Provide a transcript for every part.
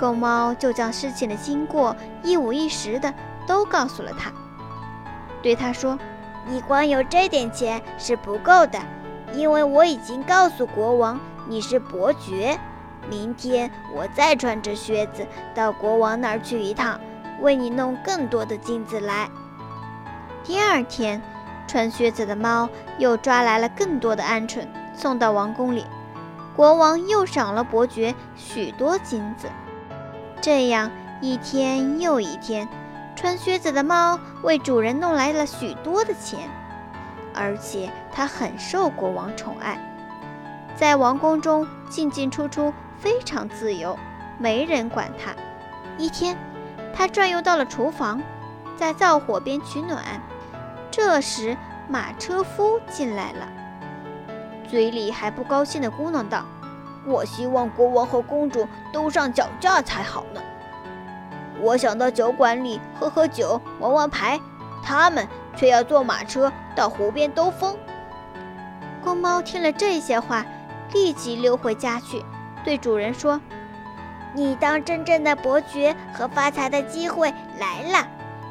公猫就将事情的经过一五一十的都告诉了他，对他说：“你光有这点钱是不够的，因为我已经告诉国王你是伯爵。明天我再穿着靴子到国王那儿去一趟，为你弄更多的金子来。”第二天，穿靴子的猫又抓来了更多的鹌鹑，送到王宫里，国王又赏了伯爵许多金子。这样一天又一天，穿靴子的猫为主人弄来了许多的钱，而且它很受国王宠爱，在王宫中进进出出非常自由，没人管它。一天，它转悠到了厨房，在灶火边取暖。这时，马车夫进来了，嘴里还不高兴地咕哝道。我希望国王和公主都上脚架才好呢。我想到酒馆里喝喝酒、玩玩牌，他们却要坐马车到湖边兜风。公猫听了这些话，立即溜回家去，对主人说：“你当真正的伯爵和发财的机会来了，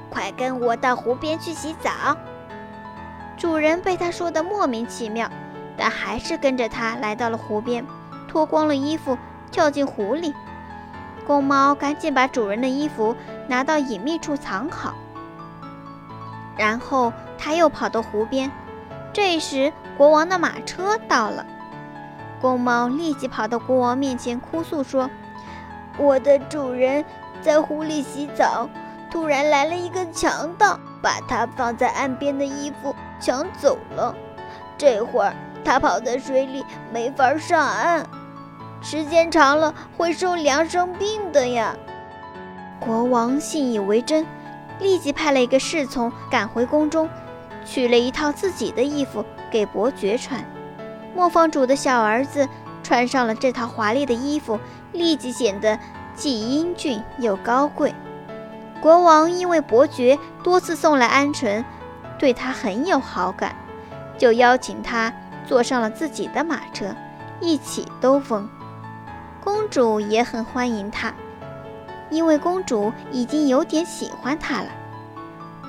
快跟我到湖边去洗澡。”主人被他说的莫名其妙，但还是跟着他来到了湖边。脱光了衣服，跳进湖里。公猫赶紧把主人的衣服拿到隐秘处藏好，然后他又跑到湖边。这时，国王的马车到了。公猫立即跑到国王面前，哭诉说：“我的主人在湖里洗澡，突然来了一个强盗，把他放在岸边的衣服抢走了。这会儿他跑在水里，没法上岸。”时间长了会受凉生病的呀！国王信以为真，立即派了一个侍从赶回宫中，取了一套自己的衣服给伯爵穿。磨坊主的小儿子穿上了这套华丽的衣服，立即显得既英俊又高贵。国王因为伯爵多次送来鹌鹑，对他很有好感，就邀请他坐上了自己的马车，一起兜风。公主也很欢迎他，因为公主已经有点喜欢他了。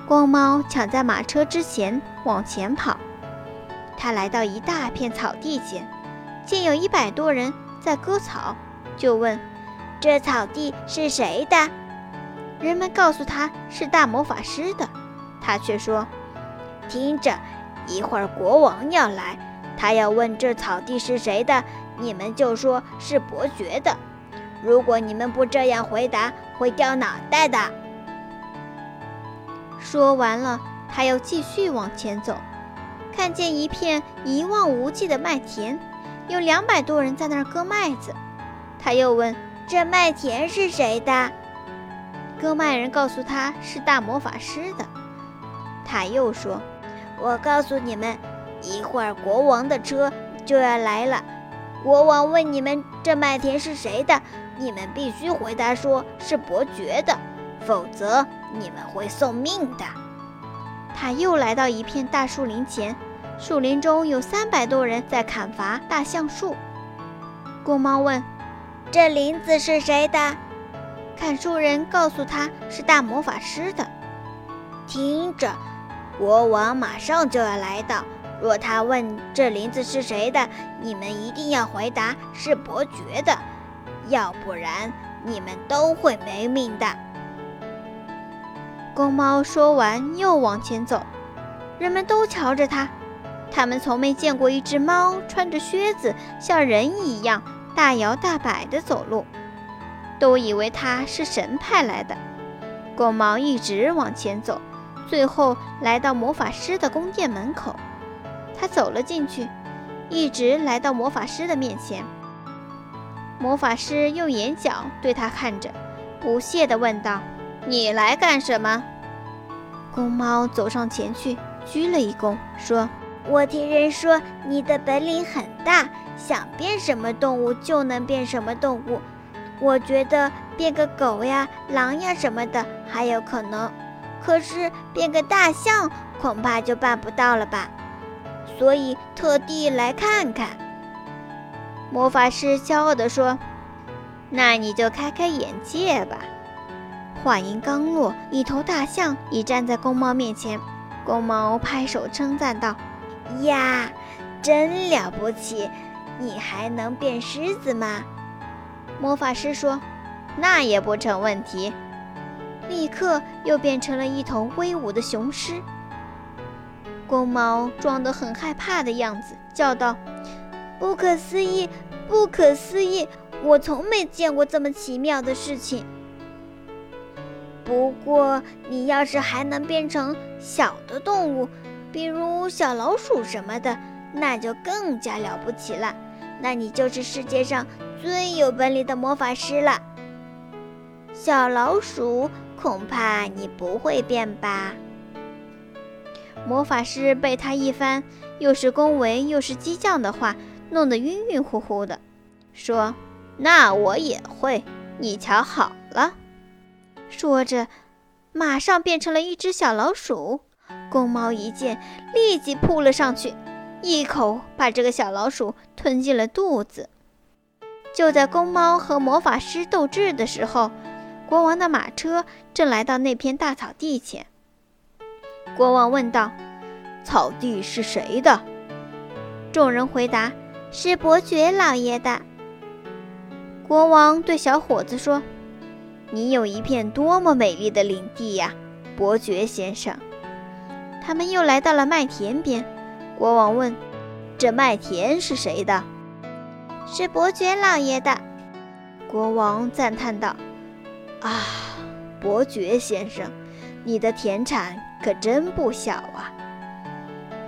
光猫抢在马车之前往前跑，他来到一大片草地前，见有一百多人在割草，就问：“这草地是谁的？”人们告诉他是大魔法师的，他却说：“听着，一会儿国王要来，他要问这草地是谁的。”你们就说是伯爵的。如果你们不这样回答，会掉脑袋的。说完了，他又继续往前走，看见一片一望无际的麦田，有两百多人在那儿割麦子。他又问：“这麦田是谁的？”割麦人告诉他是大魔法师的。他又说：“我告诉你们，一会儿国王的车就要来了。”国王问你们这麦田是谁的，你们必须回答说是伯爵的，否则你们会送命的。他又来到一片大树林前，树林中有三百多人在砍伐大橡树。公猫问：“这林子是谁的？”砍树人告诉他是大魔法师的。听着，国王马上就要来到。若他问这林子是谁的，你们一定要回答是伯爵的，要不然你们都会没命的。公猫说完，又往前走，人们都瞧着他，他们从没见过一只猫穿着靴子像人一样大摇大摆地走路，都以为它是神派来的。公猫一直往前走，最后来到魔法师的宫殿门口。他走了进去，一直来到魔法师的面前。魔法师用眼角对他看着，不屑地问道：“你来干什么？”公猫走上前去，鞠了一躬，说：“我听人说你的本领很大，想变什么动物就能变什么动物。我觉得变个狗呀、狼呀什么的还有可能，可是变个大象恐怕就办不到了吧。”所以特地来看看。魔法师骄傲地说：“那你就开开眼界吧。话音刚落，一头大象已站在公猫面前。公猫拍手称赞道：“呀，真了不起！你还能变狮子吗？”魔法师说：“那也不成问题。”立刻又变成了一头威武的雄狮。公猫装得很害怕的样子，叫道：“不可思议，不可思议！我从没见过这么奇妙的事情。不过，你要是还能变成小的动物，比如小老鼠什么的，那就更加了不起了。那你就是世界上最有本领的魔法师了。小老鼠，恐怕你不会变吧？”魔法师被他一番又是恭维又是激将的话弄得晕晕乎乎的，说：“那我也会，你瞧好了。”说着，马上变成了一只小老鼠。公猫一见，立即扑了上去，一口把这个小老鼠吞进了肚子。就在公猫和魔法师斗智的时候，国王的马车正来到那片大草地前。国王问道：“草地是谁的？”众人回答：“是伯爵老爷的。”国王对小伙子说：“你有一片多么美丽的领地呀，伯爵先生！”他们又来到了麦田边。国王问：“这麦田是谁的？”“是伯爵老爷的。”国王赞叹道：“啊，伯爵先生，你的田产……”可真不小啊！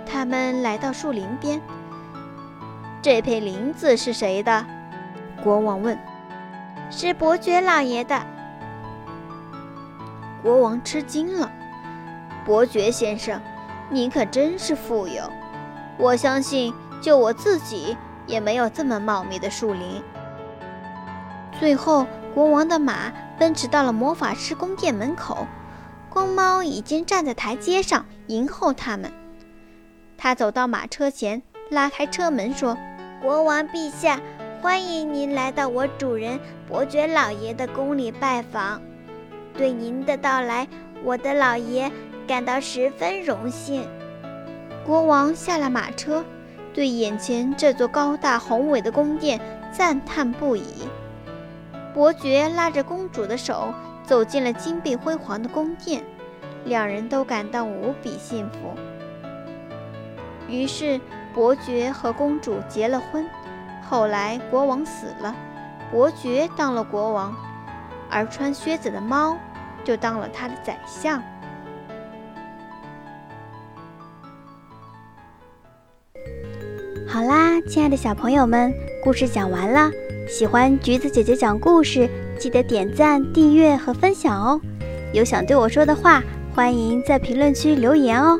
他们来到树林边，这片林子是谁的？国王问。是伯爵老爷的。国王吃惊了。伯爵先生，你可真是富有。我相信，就我自己也没有这么茂密的树林。最后，国王的马奔驰到了魔法师宫殿门口。公猫已经站在台阶上迎候他们。他走到马车前，拉开车门说：“国王陛下，欢迎您来到我主人伯爵老爷的宫里拜访。对您的到来，我的老爷感到十分荣幸。”国王下了马车，对眼前这座高大宏伟的宫殿赞叹不已。伯爵拉着公主的手。走进了金碧辉煌的宫殿，两人都感到无比幸福。于是，伯爵和公主结了婚。后来，国王死了，伯爵当了国王，而穿靴子的猫就当了他的宰相。好啦，亲爱的小朋友们，故事讲完了。喜欢橘子姐姐讲故事。记得点赞、订阅和分享哦！有想对我说的话，欢迎在评论区留言哦。